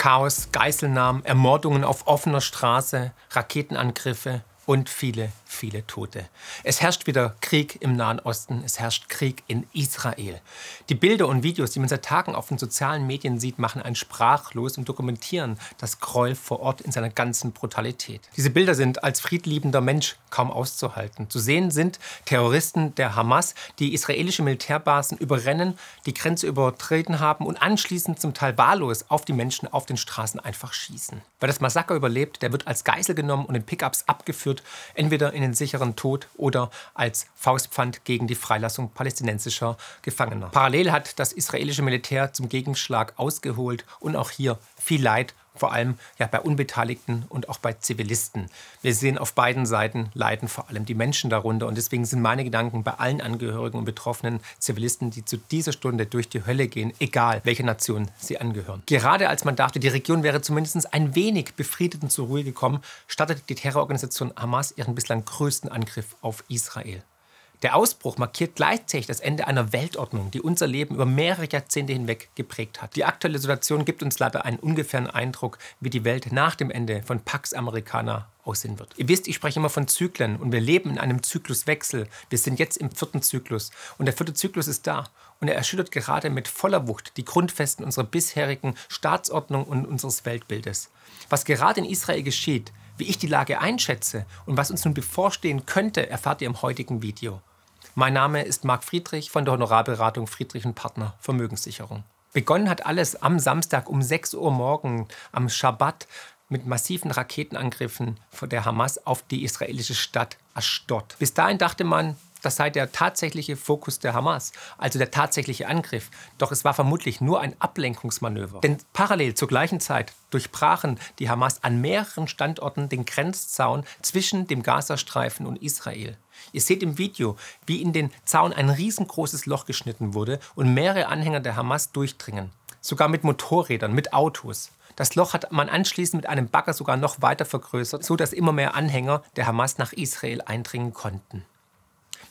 Chaos, Geiselnahmen, Ermordungen auf offener Straße, Raketenangriffe und viele, viele Tote. Es herrscht wieder Krieg im Nahen Osten, es herrscht Krieg in Israel. Die Bilder und Videos, die man seit Tagen auf den sozialen Medien sieht, machen einen sprachlos und dokumentieren das Gräuel vor Ort in seiner ganzen Brutalität. Diese Bilder sind als friedliebender Mensch kaum auszuhalten. Zu sehen sind Terroristen der Hamas, die israelische Militärbasen überrennen, die Grenze übertreten haben und anschließend zum Teil wahllos auf die Menschen auf den Straßen einfach schießen. Wer das Massaker überlebt, der wird als Geisel genommen und in Pickups abgeführt entweder in den sicheren Tod oder als Faustpfand gegen die Freilassung palästinensischer Gefangener. Parallel hat das israelische Militär zum Gegenschlag ausgeholt und auch hier viel Leid vor allem ja, bei Unbeteiligten und auch bei Zivilisten. Wir sehen auf beiden Seiten leiden vor allem die Menschen darunter und deswegen sind meine Gedanken bei allen Angehörigen und betroffenen Zivilisten, die zu dieser Stunde durch die Hölle gehen, egal welcher Nation sie angehören. Gerade als man dachte, die Region wäre zumindest ein wenig befriedet und zur Ruhe gekommen, startete die Terrororganisation Hamas ihren bislang größten Angriff auf Israel. Der Ausbruch markiert gleichzeitig das Ende einer Weltordnung, die unser Leben über mehrere Jahrzehnte hinweg geprägt hat. Die aktuelle Situation gibt uns leider einen ungefähren Eindruck, wie die Welt nach dem Ende von Pax Americana aussehen wird. Ihr wisst, ich spreche immer von Zyklen und wir leben in einem Zykluswechsel. Wir sind jetzt im vierten Zyklus und der vierte Zyklus ist da und er erschüttert gerade mit voller Wucht die Grundfesten unserer bisherigen Staatsordnung und unseres Weltbildes. Was gerade in Israel geschieht, wie ich die Lage einschätze und was uns nun bevorstehen könnte, erfahrt ihr im heutigen Video. Mein Name ist Marc Friedrich von der Honorarberatung Friedrich Partner Vermögenssicherung. Begonnen hat alles am Samstag um 6 Uhr morgen am Schabbat mit massiven Raketenangriffen von der Hamas auf die israelische Stadt Ashdod. Bis dahin dachte man, das sei der tatsächliche Fokus der Hamas, also der tatsächliche Angriff. Doch es war vermutlich nur ein Ablenkungsmanöver. Denn parallel zur gleichen Zeit durchbrachen die Hamas an mehreren Standorten den Grenzzaun zwischen dem Gazastreifen und Israel. Ihr seht im Video, wie in den Zaun ein riesengroßes Loch geschnitten wurde und mehrere Anhänger der Hamas durchdringen. Sogar mit Motorrädern, mit Autos. Das Loch hat man anschließend mit einem Bagger sogar noch weiter vergrößert, sodass immer mehr Anhänger der Hamas nach Israel eindringen konnten.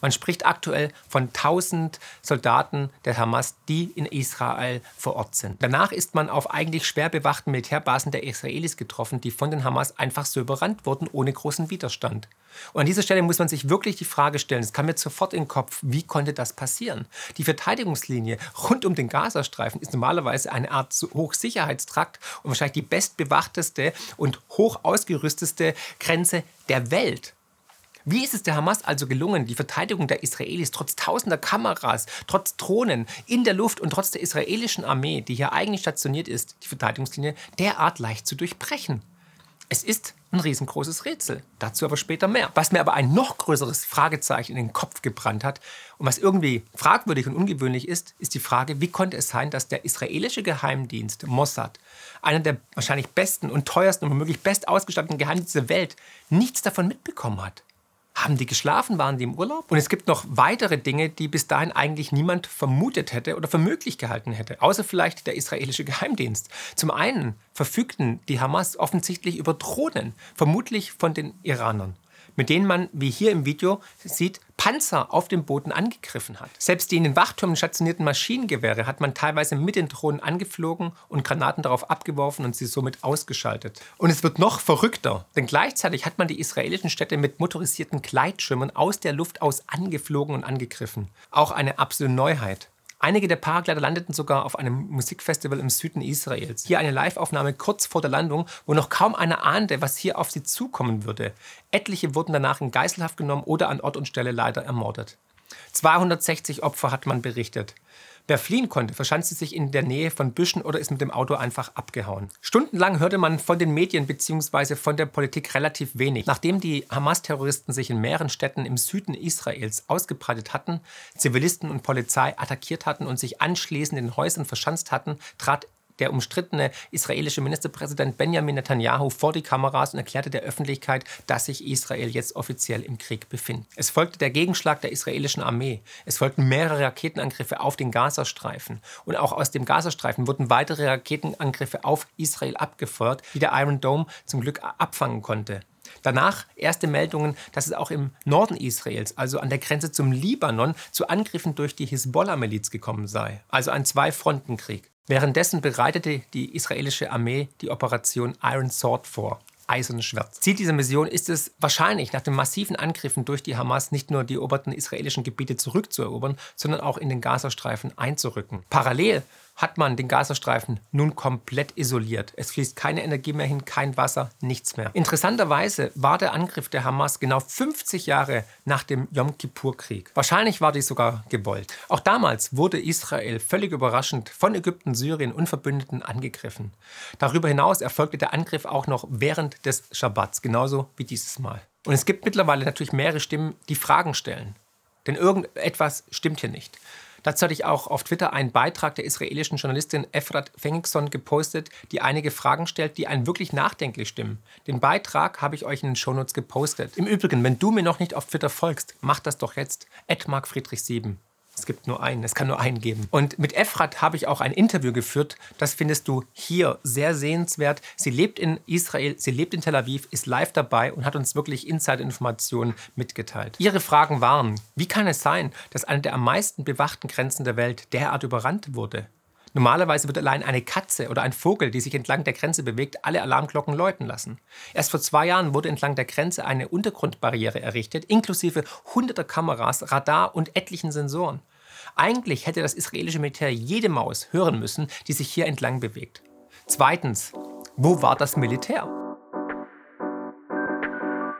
Man spricht aktuell von 1000 Soldaten der Hamas, die in Israel vor Ort sind. Danach ist man auf eigentlich schwer bewachten Militärbasen der Israelis getroffen, die von den Hamas einfach so überrannt wurden, ohne großen Widerstand. Und an dieser Stelle muss man sich wirklich die Frage stellen, es kam mir sofort in den Kopf, wie konnte das passieren? Die Verteidigungslinie rund um den Gazastreifen ist normalerweise eine Art Hochsicherheitstrakt und wahrscheinlich die bestbewachteste und hoch ausgerüstete Grenze der Welt. Wie ist es der Hamas also gelungen, die Verteidigung der Israelis trotz tausender Kameras, trotz Drohnen in der Luft und trotz der israelischen Armee, die hier eigentlich stationiert ist, die Verteidigungslinie derart leicht zu durchbrechen? Es ist ein riesengroßes Rätsel. Dazu aber später mehr. Was mir aber ein noch größeres Fragezeichen in den Kopf gebrannt hat und was irgendwie fragwürdig und ungewöhnlich ist, ist die Frage, wie konnte es sein, dass der israelische Geheimdienst Mossad, einer der wahrscheinlich besten und teuersten und womöglich best ausgestatteten Geheimdienste der Welt, nichts davon mitbekommen hat. Haben die geschlafen? Waren die im Urlaub? Und es gibt noch weitere Dinge, die bis dahin eigentlich niemand vermutet hätte oder für möglich gehalten hätte, außer vielleicht der israelische Geheimdienst. Zum einen verfügten die Hamas offensichtlich über Drohnen, vermutlich von den Iranern mit denen man, wie hier im Video sieht, Panzer auf dem Boden angegriffen hat. Selbst die in den Wachtürmen stationierten Maschinengewehre hat man teilweise mit den Drohnen angeflogen und Granaten darauf abgeworfen und sie somit ausgeschaltet. Und es wird noch verrückter, denn gleichzeitig hat man die israelischen Städte mit motorisierten Gleitschirmen aus der Luft aus angeflogen und angegriffen. Auch eine absolute Neuheit. Einige der Paragleiter landeten sogar auf einem Musikfestival im Süden Israels. Hier eine Liveaufnahme kurz vor der Landung, wo noch kaum einer ahnte, was hier auf sie zukommen würde. Etliche wurden danach in Geiselhaft genommen oder an Ort und Stelle leider ermordet. 260 Opfer hat man berichtet. Wer fliehen konnte, verschanzte sich in der Nähe von Büschen oder ist mit dem Auto einfach abgehauen. Stundenlang hörte man von den Medien bzw. von der Politik relativ wenig. Nachdem die Hamas-Terroristen sich in mehreren Städten im Süden Israels ausgebreitet hatten, Zivilisten und Polizei attackiert hatten und sich anschließend in Häusern verschanzt hatten, trat der umstrittene israelische Ministerpräsident Benjamin Netanyahu vor die Kameras und erklärte der Öffentlichkeit, dass sich Israel jetzt offiziell im Krieg befindet. Es folgte der Gegenschlag der israelischen Armee. Es folgten mehrere Raketenangriffe auf den Gazastreifen. Und auch aus dem Gazastreifen wurden weitere Raketenangriffe auf Israel abgefeuert, die der Iron Dome zum Glück abfangen konnte. Danach erste Meldungen, dass es auch im Norden Israels, also an der Grenze zum Libanon, zu Angriffen durch die Hisbollah-Miliz gekommen sei. Also ein Zwei-Fronten-Krieg. Währenddessen bereitete die israelische Armee die Operation Iron Sword vor. Eisernes Schwert. Ziel dieser Mission ist es wahrscheinlich, nach den massiven Angriffen durch die Hamas nicht nur die eroberten israelischen Gebiete zurückzuerobern, sondern auch in den Gazastreifen einzurücken. Parallel hat man den Gazastreifen nun komplett isoliert. Es fließt keine Energie mehr hin, kein Wasser, nichts mehr. Interessanterweise war der Angriff der Hamas genau 50 Jahre nach dem Yom Kippur-Krieg. Wahrscheinlich war dies sogar gewollt. Auch damals wurde Israel völlig überraschend von Ägypten, Syrien und Verbündeten angegriffen. Darüber hinaus erfolgte der Angriff auch noch während des Schabbats, genauso wie dieses Mal. Und es gibt mittlerweile natürlich mehrere Stimmen, die Fragen stellen. Denn irgendetwas stimmt hier nicht. Dazu hatte ich auch auf Twitter einen Beitrag der israelischen Journalistin Efrat Fengikson gepostet, die einige Fragen stellt, die einen wirklich nachdenklich stimmen. Den Beitrag habe ich euch in den Shownotes gepostet. Im Übrigen, wenn du mir noch nicht auf Twitter folgst, mach das doch jetzt. Friedrich7. Es gibt nur einen, es kann nur einen geben. Und mit Efrat habe ich auch ein Interview geführt. Das findest du hier sehr sehenswert. Sie lebt in Israel, sie lebt in Tel Aviv, ist live dabei und hat uns wirklich Inside-Informationen mitgeteilt. Ihre Fragen waren, wie kann es sein, dass eine der am meisten bewachten Grenzen der Welt derart überrannt wurde? Normalerweise wird allein eine Katze oder ein Vogel, die sich entlang der Grenze bewegt, alle Alarmglocken läuten lassen. Erst vor zwei Jahren wurde entlang der Grenze eine Untergrundbarriere errichtet, inklusive hunderter Kameras, Radar und etlichen Sensoren. Eigentlich hätte das israelische Militär jede Maus hören müssen, die sich hier entlang bewegt. Zweitens, wo war das Militär?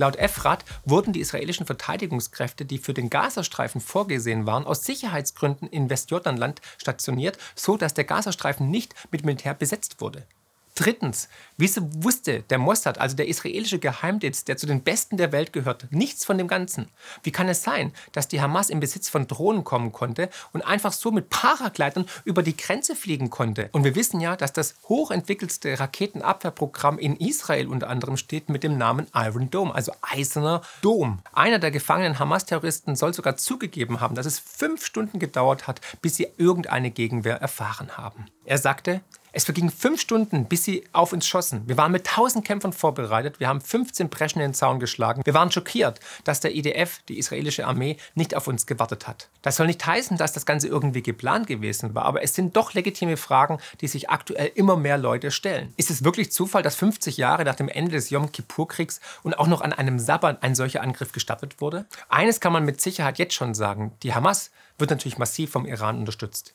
Laut EFRAT wurden die israelischen Verteidigungskräfte, die für den Gazastreifen vorgesehen waren, aus Sicherheitsgründen in Westjordanland stationiert, so dass der Gazastreifen nicht mit Militär besetzt wurde. Drittens, wieso wusste der Mossad, also der israelische Geheimdienst, der zu den Besten der Welt gehört, nichts von dem Ganzen? Wie kann es sein, dass die Hamas in Besitz von Drohnen kommen konnte und einfach so mit Paragleitern über die Grenze fliegen konnte? Und wir wissen ja, dass das hochentwickelste Raketenabwehrprogramm in Israel unter anderem steht mit dem Namen Iron Dome, also Eiserner Dom. Einer der gefangenen Hamas-Terroristen soll sogar zugegeben haben, dass es fünf Stunden gedauert hat, bis sie irgendeine Gegenwehr erfahren haben. Er sagte, es vergingen fünf Stunden, bis sie auf uns schossen. Wir waren mit tausend Kämpfern vorbereitet. Wir haben 15 Breschen in den Zaun geschlagen. Wir waren schockiert, dass der IDF, die israelische Armee, nicht auf uns gewartet hat. Das soll nicht heißen, dass das Ganze irgendwie geplant gewesen war, aber es sind doch legitime Fragen, die sich aktuell immer mehr Leute stellen. Ist es wirklich Zufall, dass 50 Jahre nach dem Ende des Yom Kippur-Kriegs und auch noch an einem Sabbat ein solcher Angriff gestattet wurde? Eines kann man mit Sicherheit jetzt schon sagen. Die Hamas wird natürlich massiv vom Iran unterstützt.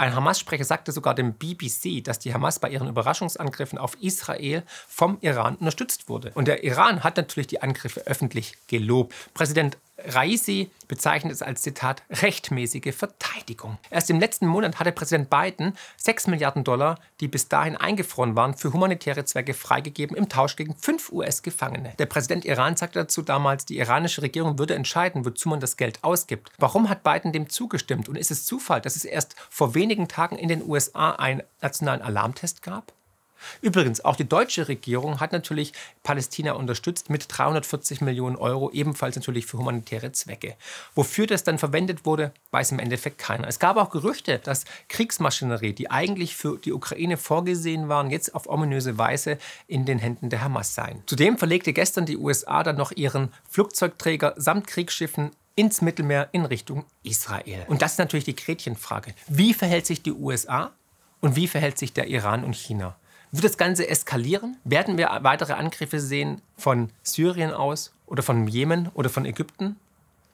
Ein Hamas-Sprecher sagte sogar dem BBC, dass die Hamas bei ihren Überraschungsangriffen auf Israel vom Iran unterstützt wurde. Und der Iran hat natürlich die Angriffe öffentlich gelobt. Präsident Raisi bezeichnet es als Zitat rechtmäßige Verteidigung. Erst im letzten Monat hatte Präsident Biden 6 Milliarden Dollar, die bis dahin eingefroren waren, für humanitäre Zwecke freigegeben im Tausch gegen fünf US-Gefangene. Der Präsident Iran sagte dazu damals, die iranische Regierung würde entscheiden, wozu man das Geld ausgibt. Warum hat Biden dem zugestimmt? Und ist es Zufall, dass es erst vor wenigen Tagen in den USA einen nationalen Alarmtest gab? Übrigens, auch die deutsche Regierung hat natürlich Palästina unterstützt mit 340 Millionen Euro, ebenfalls natürlich für humanitäre Zwecke. Wofür das dann verwendet wurde, weiß im Endeffekt keiner. Es gab auch Gerüchte, dass Kriegsmaschinerie, die eigentlich für die Ukraine vorgesehen waren, jetzt auf ominöse Weise in den Händen der Hamas seien. Zudem verlegte gestern die USA dann noch ihren Flugzeugträger samt Kriegsschiffen ins Mittelmeer in Richtung Israel. Und das ist natürlich die Gretchenfrage. Wie verhält sich die USA und wie verhält sich der Iran und China? Wird das Ganze eskalieren? Werden wir weitere Angriffe sehen von Syrien aus oder von Jemen oder von Ägypten?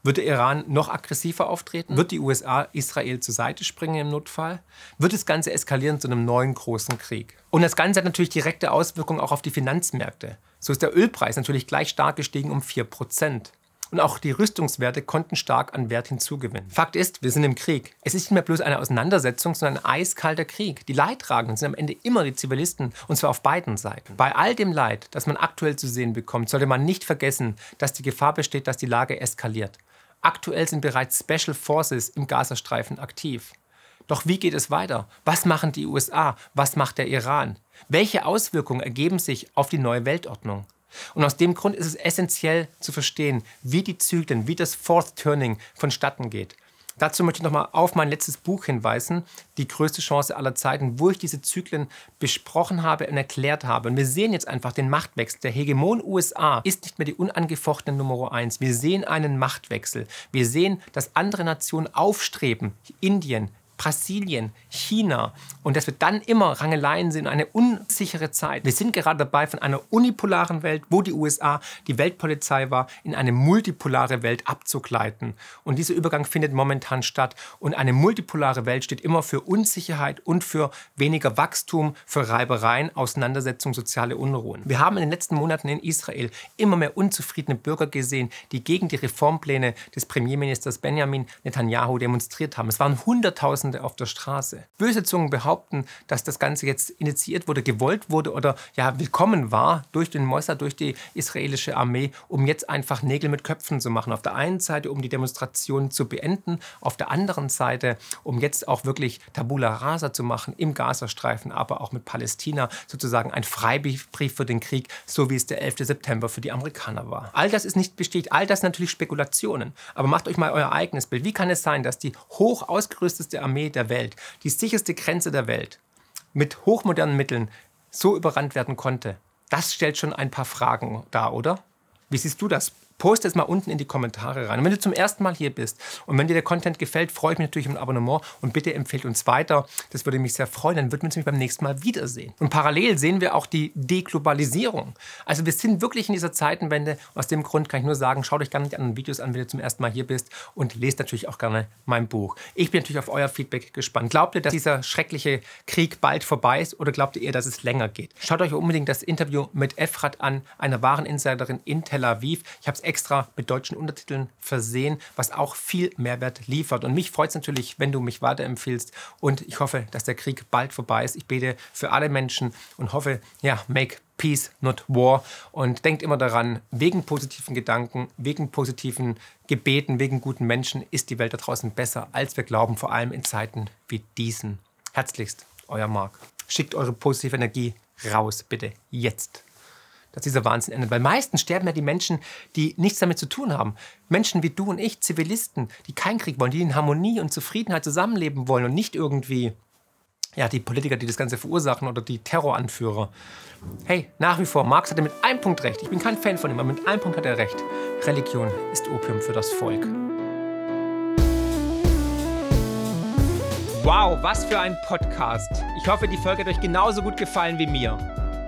Wird der Iran noch aggressiver auftreten? Wird die USA Israel zur Seite springen im Notfall? Wird das Ganze eskalieren zu einem neuen großen Krieg? Und das Ganze hat natürlich direkte Auswirkungen auch auf die Finanzmärkte. So ist der Ölpreis natürlich gleich stark gestiegen um 4 Prozent. Und auch die Rüstungswerte konnten stark an Wert hinzugewinnen. Fakt ist, wir sind im Krieg. Es ist nicht mehr bloß eine Auseinandersetzung, sondern ein eiskalter Krieg. Die Leidtragenden sind am Ende immer die Zivilisten, und zwar auf beiden Seiten. Bei all dem Leid, das man aktuell zu sehen bekommt, sollte man nicht vergessen, dass die Gefahr besteht, dass die Lage eskaliert. Aktuell sind bereits Special Forces im Gazastreifen aktiv. Doch wie geht es weiter? Was machen die USA? Was macht der Iran? Welche Auswirkungen ergeben sich auf die neue Weltordnung? Und aus dem Grund ist es essentiell zu verstehen, wie die Zyklen, wie das Fourth Turning vonstatten geht. Dazu möchte ich nochmal auf mein letztes Buch hinweisen, Die größte Chance aller Zeiten, wo ich diese Zyklen besprochen habe und erklärt habe. Und wir sehen jetzt einfach den Machtwechsel. Der Hegemon USA ist nicht mehr die unangefochtene Nummer eins. Wir sehen einen Machtwechsel. Wir sehen, dass andere Nationen aufstreben. Indien, Brasilien, China und dass wir dann immer Rangeleien sind, eine unsichere Zeit. Wir sind gerade dabei, von einer unipolaren Welt, wo die USA die Weltpolizei war, in eine multipolare Welt abzugleiten. Und dieser Übergang findet momentan statt. Und eine multipolare Welt steht immer für Unsicherheit und für weniger Wachstum, für Reibereien, Auseinandersetzungen, soziale Unruhen. Wir haben in den letzten Monaten in Israel immer mehr unzufriedene Bürger gesehen, die gegen die Reformpläne des Premierministers Benjamin Netanyahu demonstriert haben. Es waren Hunderttausende Tausende auf der Straße. Böse Zungen behaupten, dass das Ganze jetzt initiiert wurde, gewollt wurde oder ja willkommen war durch den Mossad, durch die israelische Armee, um jetzt einfach Nägel mit Köpfen zu machen. Auf der einen Seite, um die Demonstration zu beenden, auf der anderen Seite, um jetzt auch wirklich Tabula Rasa zu machen im Gazastreifen, aber auch mit Palästina sozusagen ein Freibrief für den Krieg, so wie es der 11. September für die Amerikaner war. All das ist nicht bestätigt, all das natürlich Spekulationen. Aber macht euch mal euer eigenes Bild. Wie kann es sein, dass die hoch ausgerüstete Armee Armee der Welt, die sicherste Grenze der Welt, mit hochmodernen Mitteln so überrannt werden konnte, das stellt schon ein paar Fragen dar, oder? Wie siehst du das? Post es mal unten in die Kommentare rein. Und wenn du zum ersten Mal hier bist und wenn dir der Content gefällt, freue ich mich natürlich um ein Abonnement und bitte empfehlt uns weiter. Das würde mich sehr freuen. Dann würden wir uns beim nächsten Mal wiedersehen. Und parallel sehen wir auch die Deglobalisierung. Also wir sind wirklich in dieser Zeitenwende. Aus dem Grund kann ich nur sagen, schaut euch gerne die anderen Videos an, wenn du zum ersten Mal hier bist und lest natürlich auch gerne mein Buch. Ich bin natürlich auf euer Feedback gespannt. Glaubt ihr, dass dieser schreckliche Krieg bald vorbei ist oder glaubt ihr eher, dass es länger geht? Schaut euch unbedingt das Interview mit Efrat an, einer wahren Insiderin in Tel Aviv. Ich habe es extra mit deutschen Untertiteln versehen, was auch viel Mehrwert liefert. Und mich freut es natürlich, wenn du mich weiterempfiehlst. Und ich hoffe, dass der Krieg bald vorbei ist. Ich bete für alle Menschen und hoffe, ja, make Peace, not War. Und denkt immer daran, wegen positiven Gedanken, wegen positiven Gebeten, wegen guten Menschen ist die Welt da draußen besser, als wir glauben, vor allem in Zeiten wie diesen. Herzlichst, euer Marc. Schickt eure positive Energie raus, bitte, jetzt dass dieser Wahnsinn endet. Weil meistens sterben ja die Menschen, die nichts damit zu tun haben. Menschen wie du und ich, Zivilisten, die keinen Krieg wollen, die in Harmonie und Zufriedenheit zusammenleben wollen und nicht irgendwie ja, die Politiker, die das Ganze verursachen oder die Terroranführer. Hey, nach wie vor, Marx hatte mit einem Punkt recht. Ich bin kein Fan von ihm, aber mit einem Punkt hat er recht. Religion ist Opium für das Volk. Wow, was für ein Podcast. Ich hoffe, die Folge hat euch genauso gut gefallen wie mir.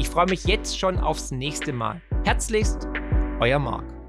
Ich freue mich jetzt schon aufs nächste Mal. Herzlichst, euer Marc.